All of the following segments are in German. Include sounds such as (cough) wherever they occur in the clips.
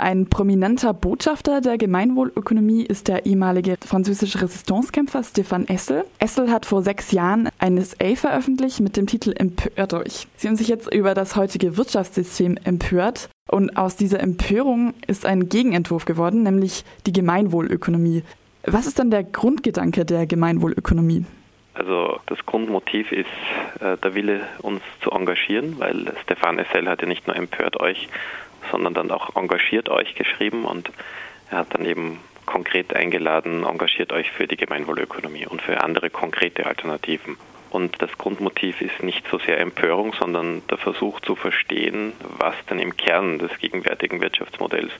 Ein prominenter Botschafter der Gemeinwohlökonomie ist der ehemalige französische Resistancekämpfer Stefan Essel. Essel hat vor sechs Jahren ein Essay veröffentlicht mit dem Titel Empört euch. Sie haben sich jetzt über das heutige Wirtschaftssystem empört. Und aus dieser Empörung ist ein Gegenentwurf geworden, nämlich die Gemeinwohlökonomie. Was ist dann der Grundgedanke der Gemeinwohlökonomie? Also das Grundmotiv ist äh, der Wille, uns zu engagieren, weil Stefan Essel hat ja nicht nur empört euch, sondern dann auch engagiert euch geschrieben und er hat dann eben konkret eingeladen, engagiert euch für die Gemeinwohlökonomie und für andere konkrete Alternativen. Und das Grundmotiv ist nicht so sehr Empörung, sondern der Versuch zu verstehen, was denn im Kern des gegenwärtigen Wirtschaftsmodells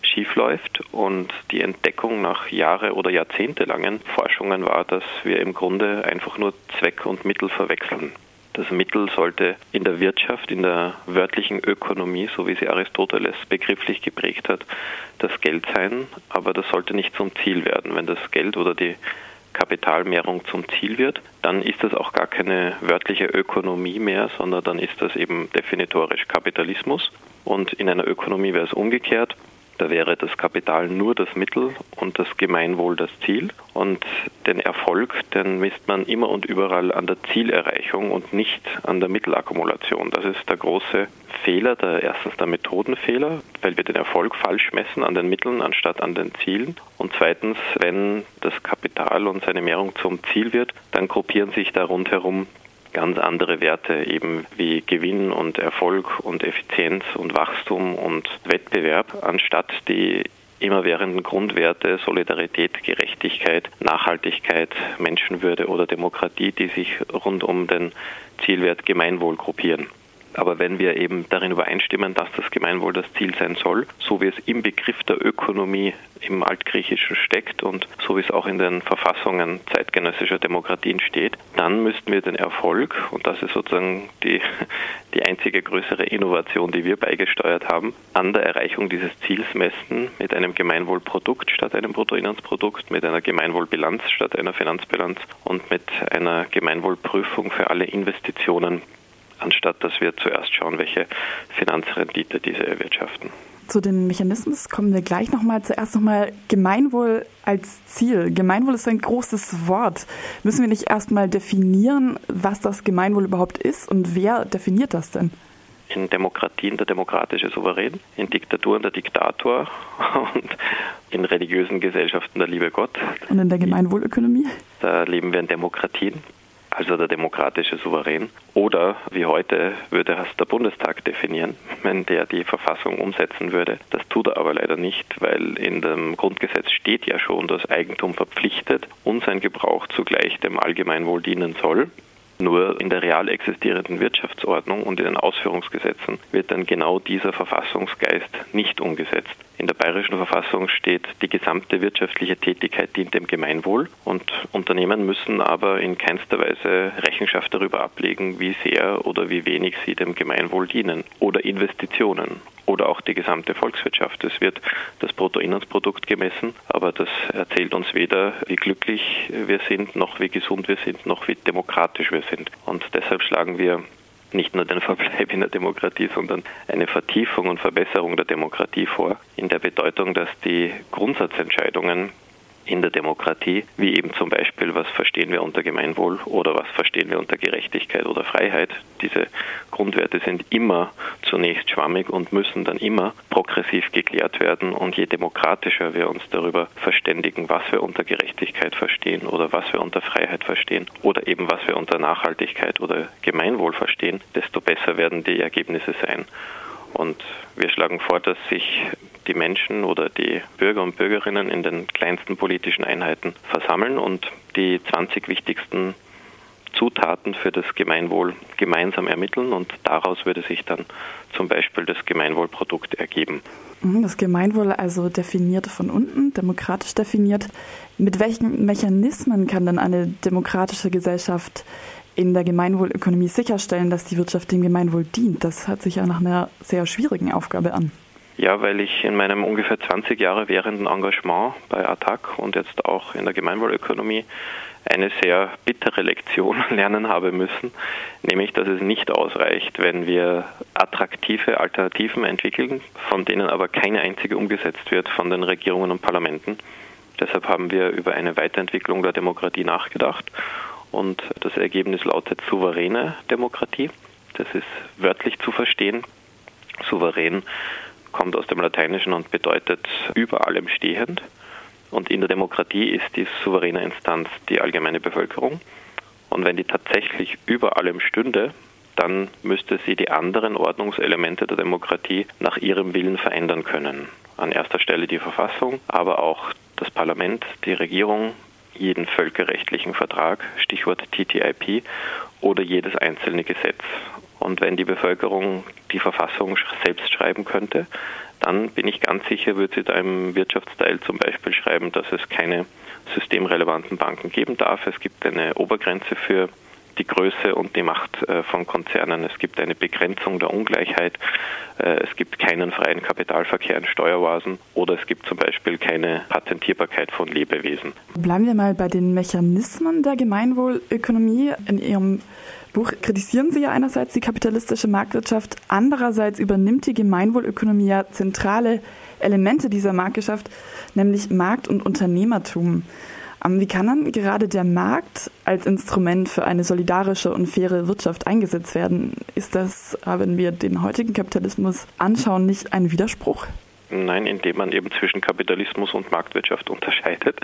schiefläuft. Und die Entdeckung nach Jahre- oder jahrzehntelangen Forschungen war, dass wir im Grunde einfach nur Zweck und Mittel verwechseln. Das Mittel sollte in der Wirtschaft, in der wörtlichen Ökonomie, so wie sie Aristoteles begrifflich geprägt hat, das Geld sein, aber das sollte nicht zum Ziel werden. Wenn das Geld oder die Kapitalmehrung zum Ziel wird, dann ist das auch gar keine wörtliche Ökonomie mehr, sondern dann ist das eben definitorisch Kapitalismus. Und in einer Ökonomie wäre es umgekehrt. Da wäre das Kapital nur das Mittel und das Gemeinwohl das Ziel. Und den Erfolg, den misst man immer und überall an der Zielerreichung und nicht an der Mittelakkumulation. Das ist der große Fehler, der erstens der Methodenfehler, weil wir den Erfolg falsch messen an den Mitteln anstatt an den Zielen. Und zweitens, wenn das Kapital und seine Mehrung zum Ziel wird, dann gruppieren sich da rundherum ganz andere Werte, eben wie Gewinn und Erfolg und Effizienz und Wachstum und Wettbewerb, anstatt die immerwährenden Grundwerte Solidarität, Gerechtigkeit, Nachhaltigkeit, Menschenwürde oder Demokratie, die sich rund um den Zielwert Gemeinwohl gruppieren. Aber wenn wir eben darin übereinstimmen, dass das Gemeinwohl das Ziel sein soll, so wie es im Begriff der Ökonomie im Altgriechischen steckt und so wie es auch in den Verfassungen zeitgenössischer Demokratien steht, dann müssten wir den Erfolg, und das ist sozusagen die, (laughs) die einzige größere Innovation, die wir beigesteuert haben, an der Erreichung dieses Ziels messen mit einem Gemeinwohlprodukt statt einem Bruttoinlandsprodukt, mit einer Gemeinwohlbilanz statt einer Finanzbilanz und mit einer Gemeinwohlprüfung für alle Investitionen anstatt dass wir zuerst schauen, welche Finanzrendite diese erwirtschaften. Zu den Mechanismen kommen wir gleich nochmal. Zuerst nochmal Gemeinwohl als Ziel. Gemeinwohl ist ein großes Wort. Müssen wir nicht erstmal definieren, was das Gemeinwohl überhaupt ist und wer definiert das denn? In Demokratien der demokratische Souverän, in Diktaturen der Diktator (laughs) und in religiösen Gesellschaften der liebe Gott. Und in der Gemeinwohlökonomie? Da leben wir in Demokratien also der demokratische Souverän. Oder wie heute würde es der Bundestag definieren, (laughs) wenn der die Verfassung umsetzen würde. Das tut er aber leider nicht, weil in dem Grundgesetz steht ja schon, dass Eigentum verpflichtet und sein Gebrauch zugleich dem Allgemeinwohl dienen soll. Nur in der real existierenden Wirtschaftsordnung und in den Ausführungsgesetzen wird dann genau dieser Verfassungsgeist nicht umgesetzt. In der bayerischen Verfassung steht, die gesamte wirtschaftliche Tätigkeit dient dem Gemeinwohl und Unternehmen müssen aber in keinster Weise Rechenschaft darüber ablegen, wie sehr oder wie wenig sie dem Gemeinwohl dienen oder Investitionen oder auch die gesamte Volkswirtschaft. Es wird das Bruttoinlandsprodukt gemessen, aber das erzählt uns weder, wie glücklich wir sind, noch wie gesund wir sind, noch wie demokratisch wir sind. Und deshalb schlagen wir nicht nur den (laughs) Verbleib in der Demokratie, sondern eine Vertiefung und Verbesserung der Demokratie vor, in der Bedeutung, dass die Grundsatzentscheidungen in der Demokratie, wie eben zum Beispiel, was verstehen wir unter Gemeinwohl oder was verstehen wir unter Gerechtigkeit oder Freiheit. Diese Grundwerte sind immer zunächst schwammig und müssen dann immer progressiv geklärt werden. Und je demokratischer wir uns darüber verständigen, was wir unter Gerechtigkeit verstehen oder was wir unter Freiheit verstehen oder eben was wir unter Nachhaltigkeit oder Gemeinwohl verstehen, desto besser werden die Ergebnisse sein. Und wir schlagen vor, dass sich die Menschen oder die Bürger und Bürgerinnen in den kleinsten politischen Einheiten versammeln und die 20 wichtigsten Zutaten für das Gemeinwohl gemeinsam ermitteln und daraus würde sich dann zum Beispiel das Gemeinwohlprodukt ergeben. Mhm, das Gemeinwohl also definiert von unten, demokratisch definiert. Mit welchen Mechanismen kann dann eine demokratische Gesellschaft in der Gemeinwohlökonomie sicherstellen, dass die Wirtschaft dem Gemeinwohl dient? Das hört sich ja nach einer sehr schwierigen Aufgabe an. Ja, weil ich in meinem ungefähr 20 Jahre währenden Engagement bei ATTAC und jetzt auch in der Gemeinwohlökonomie eine sehr bittere Lektion (laughs) lernen habe müssen, nämlich dass es nicht ausreicht, wenn wir attraktive Alternativen entwickeln, von denen aber keine einzige umgesetzt wird von den Regierungen und Parlamenten. Deshalb haben wir über eine Weiterentwicklung der Demokratie nachgedacht und das Ergebnis lautet souveräne Demokratie. Das ist wörtlich zu verstehen. Souverän kommt aus dem Lateinischen und bedeutet über allem stehend. Und in der Demokratie ist die souveräne Instanz die allgemeine Bevölkerung. Und wenn die tatsächlich über allem stünde, dann müsste sie die anderen Ordnungselemente der Demokratie nach ihrem Willen verändern können. An erster Stelle die Verfassung, aber auch das Parlament, die Regierung, jeden völkerrechtlichen Vertrag, Stichwort TTIP, oder jedes einzelne Gesetz. Und wenn die Bevölkerung die Verfassung selbst schreiben könnte, dann bin ich ganz sicher, wird sie da im Wirtschaftsteil zum Beispiel schreiben, dass es keine systemrelevanten Banken geben darf. Es gibt eine Obergrenze für die Größe und die Macht äh, von Konzernen. Es gibt eine Begrenzung der Ungleichheit. Äh, es gibt keinen freien Kapitalverkehr in Steueroasen oder es gibt zum Beispiel keine Patentierbarkeit von Lebewesen. Bleiben wir mal bei den Mechanismen der Gemeinwohlökonomie. In Ihrem Buch kritisieren Sie ja einerseits die kapitalistische Marktwirtschaft, andererseits übernimmt die Gemeinwohlökonomie ja zentrale Elemente dieser Marktwirtschaft, nämlich Markt und Unternehmertum. Ähm, wie kann dann gerade der Markt als Instrument für eine solidarische und faire Wirtschaft eingesetzt werden? Ist das, wenn wir den heutigen Kapitalismus anschauen, nicht ein Widerspruch? Nein, indem man eben zwischen Kapitalismus und Marktwirtschaft unterscheidet.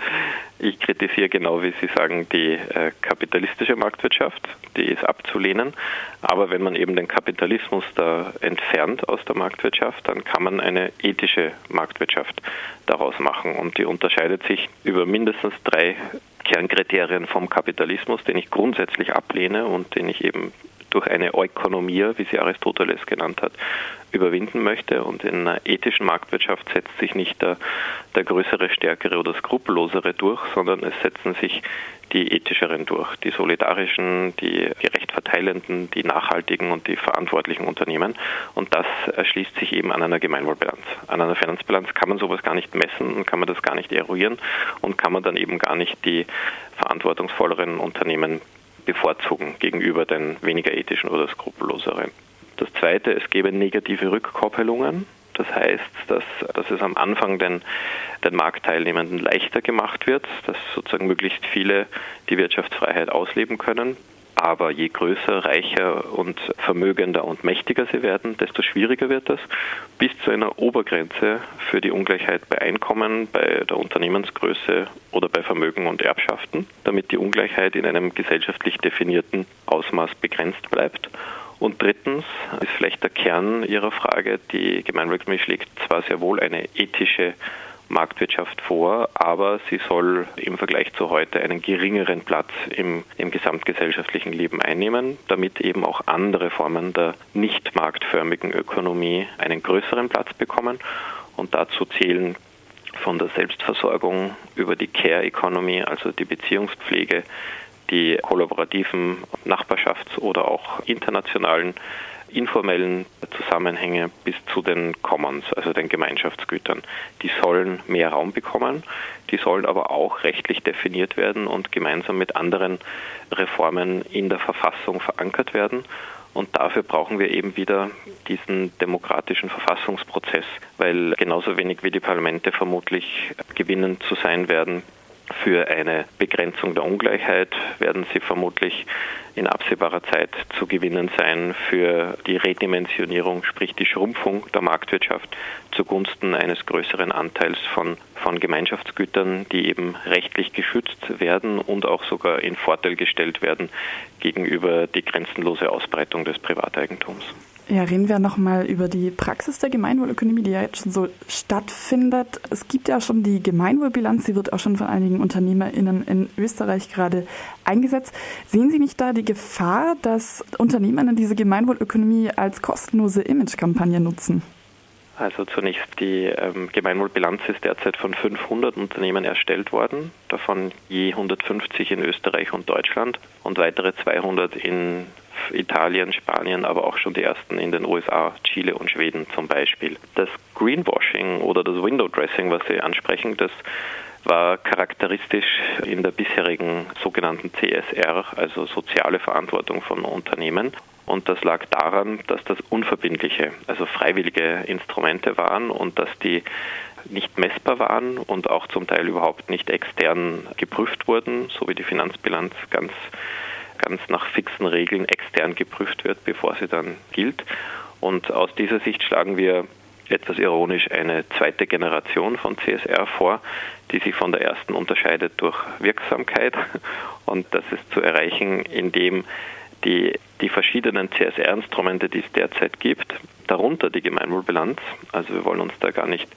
Ich kritisiere genau, wie Sie sagen, die äh, kapitalistische Marktwirtschaft, die ist abzulehnen. Aber wenn man eben den Kapitalismus da entfernt aus der Marktwirtschaft, dann kann man eine ethische Marktwirtschaft daraus machen. Und die unterscheidet sich über mindestens drei Kernkriterien vom Kapitalismus, den ich grundsätzlich ablehne und den ich eben durch eine Ökonomie, wie sie Aristoteles genannt hat, überwinden möchte. Und in einer ethischen Marktwirtschaft setzt sich nicht der, der größere, stärkere oder skrupellosere durch, sondern es setzen sich die ethischeren durch, die solidarischen, die gerecht verteilenden, die nachhaltigen und die verantwortlichen Unternehmen. Und das erschließt sich eben an einer Gemeinwohlbilanz. An einer Finanzbilanz kann man sowas gar nicht messen und kann man das gar nicht eruieren und kann man dann eben gar nicht die verantwortungsvolleren Unternehmen bevorzugen gegenüber den weniger ethischen oder skrupelloseren. Das Zweite, es gäbe negative Rückkoppelungen. Das heißt, dass, dass es am Anfang den, den Marktteilnehmenden leichter gemacht wird, dass sozusagen möglichst viele die Wirtschaftsfreiheit ausleben können. Aber je größer, reicher und vermögender und mächtiger sie werden, desto schwieriger wird das, bis zu einer Obergrenze für die Ungleichheit bei Einkommen, bei der Unternehmensgröße oder bei Vermögen und Erbschaften, damit die Ungleichheit in einem gesellschaftlich definierten Ausmaß begrenzt bleibt. Und drittens ist vielleicht der Kern Ihrer Frage, die Gemeinwohlökonomie schlägt zwar sehr wohl eine ethische Marktwirtschaft vor, aber sie soll im Vergleich zu heute einen geringeren Platz im, im gesamtgesellschaftlichen Leben einnehmen, damit eben auch andere Formen der nicht marktförmigen Ökonomie einen größeren Platz bekommen. Und dazu zählen von der Selbstversorgung über die Care Economy, also die Beziehungspflege, die kollaborativen Nachbarschafts- oder auch internationalen informellen Zusammenhänge bis zu den Commons, also den Gemeinschaftsgütern. Die sollen mehr Raum bekommen, die sollen aber auch rechtlich definiert werden und gemeinsam mit anderen Reformen in der Verfassung verankert werden. Und dafür brauchen wir eben wieder diesen demokratischen Verfassungsprozess, weil genauso wenig wie die Parlamente vermutlich gewinnend zu sein werden, für eine Begrenzung der Ungleichheit werden sie vermutlich in absehbarer Zeit zu gewinnen sein für die Redimensionierung, sprich die Schrumpfung der Marktwirtschaft zugunsten eines größeren Anteils von, von Gemeinschaftsgütern, die eben rechtlich geschützt werden und auch sogar in Vorteil gestellt werden gegenüber die grenzenlose Ausbreitung des Privateigentums. Ja, reden wir nochmal über die Praxis der Gemeinwohlökonomie, die ja jetzt schon so stattfindet. Es gibt ja schon die Gemeinwohlbilanz, die wird auch schon von einigen UnternehmerInnen in Österreich gerade eingesetzt. Sehen Sie nicht da die Gefahr, dass UnternehmerInnen diese Gemeinwohlökonomie als kostenlose Imagekampagne nutzen? Also zunächst die ähm, Gemeinwohlbilanz ist derzeit von 500 Unternehmen erstellt worden, davon je 150 in Österreich und Deutschland und weitere 200 in Italien, Spanien, aber auch schon die ersten in den USA, Chile und Schweden zum Beispiel. Das Greenwashing oder das Window Dressing, was Sie ansprechen, das war charakteristisch in der bisherigen sogenannten CSR, also soziale Verantwortung von Unternehmen. Und das lag daran, dass das unverbindliche, also freiwillige Instrumente waren und dass die nicht messbar waren und auch zum Teil überhaupt nicht extern geprüft wurden, so wie die Finanzbilanz ganz, ganz nach fixen Regeln extern geprüft wird, bevor sie dann gilt. Und aus dieser Sicht schlagen wir etwas ironisch eine zweite Generation von CSR vor, die sich von der ersten unterscheidet durch Wirksamkeit. Und das ist zu erreichen, indem die, die verschiedenen CSR-Instrumente, die es derzeit gibt, darunter die Gemeinwohlbilanz, also wir wollen uns da gar nicht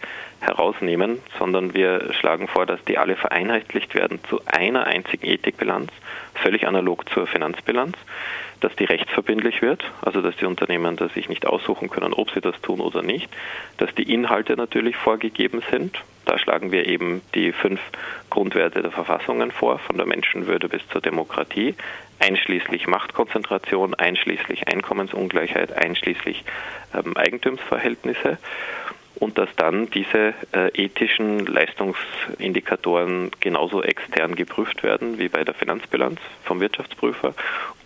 herausnehmen, sondern wir schlagen vor, dass die alle vereinheitlicht werden zu einer einzigen Ethikbilanz, völlig analog zur Finanzbilanz dass die rechtsverbindlich wird, also dass die Unternehmen da sich nicht aussuchen können, ob sie das tun oder nicht, dass die Inhalte natürlich vorgegeben sind. Da schlagen wir eben die fünf Grundwerte der Verfassungen vor, von der Menschenwürde bis zur Demokratie, einschließlich Machtkonzentration, einschließlich Einkommensungleichheit, einschließlich ähm, Eigentumsverhältnisse und dass dann diese äh, ethischen Leistungsindikatoren genauso extern geprüft werden wie bei der Finanzbilanz vom Wirtschaftsprüfer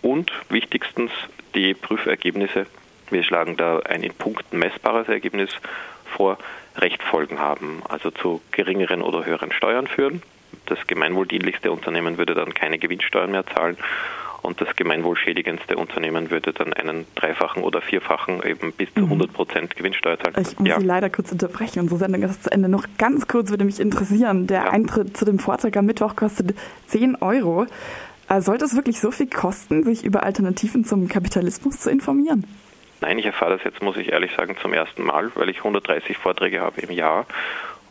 und wichtigstens die Prüfergebnisse. Wir schlagen da ein in Punkten messbares Ergebnis vor, Rechtfolgen haben, also zu geringeren oder höheren Steuern führen. Das gemeinwohldienlichste Unternehmen würde dann keine Gewinnsteuern mehr zahlen und das gemeinwohlschädigendste Unternehmen würde dann einen dreifachen oder vierfachen, eben bis zu 100 mhm. Prozent Gewinnsteuer zahlen. Ich muss ja. Sie leider kurz unterbrechen. Unsere Sendung ist zu Ende. Noch ganz kurz würde mich interessieren. Der ja. Eintritt zu dem Vortrag am Mittwoch kostet 10 Euro. Äh, sollte es wirklich so viel kosten, sich über Alternativen zum Kapitalismus zu informieren? Nein, ich erfahre das jetzt, muss ich ehrlich sagen, zum ersten Mal, weil ich 130 Vorträge habe im Jahr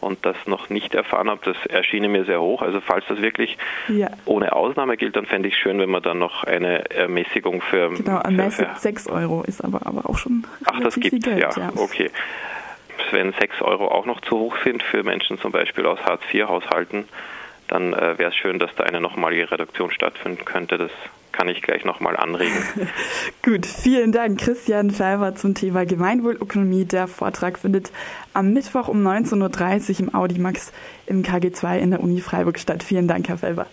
und das noch nicht erfahren habe, das erschien mir sehr hoch. Also falls das wirklich ja. ohne Ausnahme gilt, dann fände ich schön, wenn man dann noch eine Ermäßigung für... Genau, ermäßigt 6 Euro ist aber, aber auch schon Ach, das gibt es, ja. ja, okay. Wenn 6 Euro auch noch zu hoch sind für Menschen zum Beispiel aus Hartz-IV-Haushalten, dann äh, wäre es schön, dass da eine nochmalige Reduktion stattfinden könnte. Das kann ich gleich nochmal anregen. (laughs) Gut, vielen Dank, Christian Felber zum Thema Gemeinwohlökonomie. Der Vortrag findet am Mittwoch um 19.30 Uhr im Audimax im KG2 in der Uni Freiburg statt. Vielen Dank, Herr Felber.